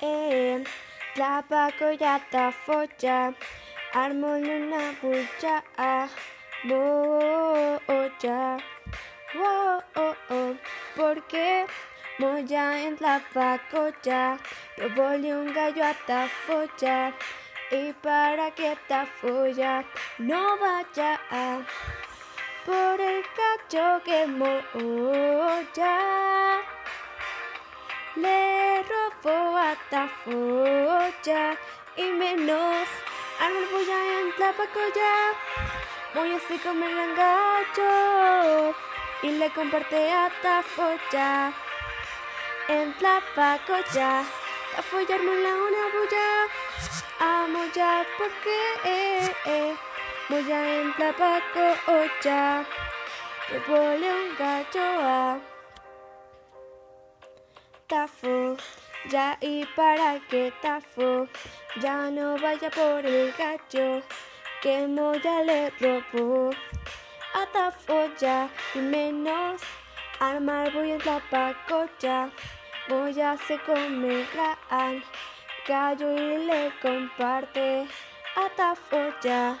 eh, la ya está folla, armo una bulla, boya, oh, oh, oh, porque moya en la pacoya, volví un gallo hasta folla, y para que esta folla no vaya por el cacho que moya folla y menos al bulla en la pacoya. Voy así comer el gacho y le comparte hasta folla en la pacoya. La folla armola una bulla, amo ya porque eh, eh. voy a en la pacoya. Le pone un gacho a tafo, ya y para que tafo, ya no vaya por el gacho, que moya le robó. A tafo ya y menos, armar voy en la pacocha, voy a se come al gallo y le comparte. A tafo ya.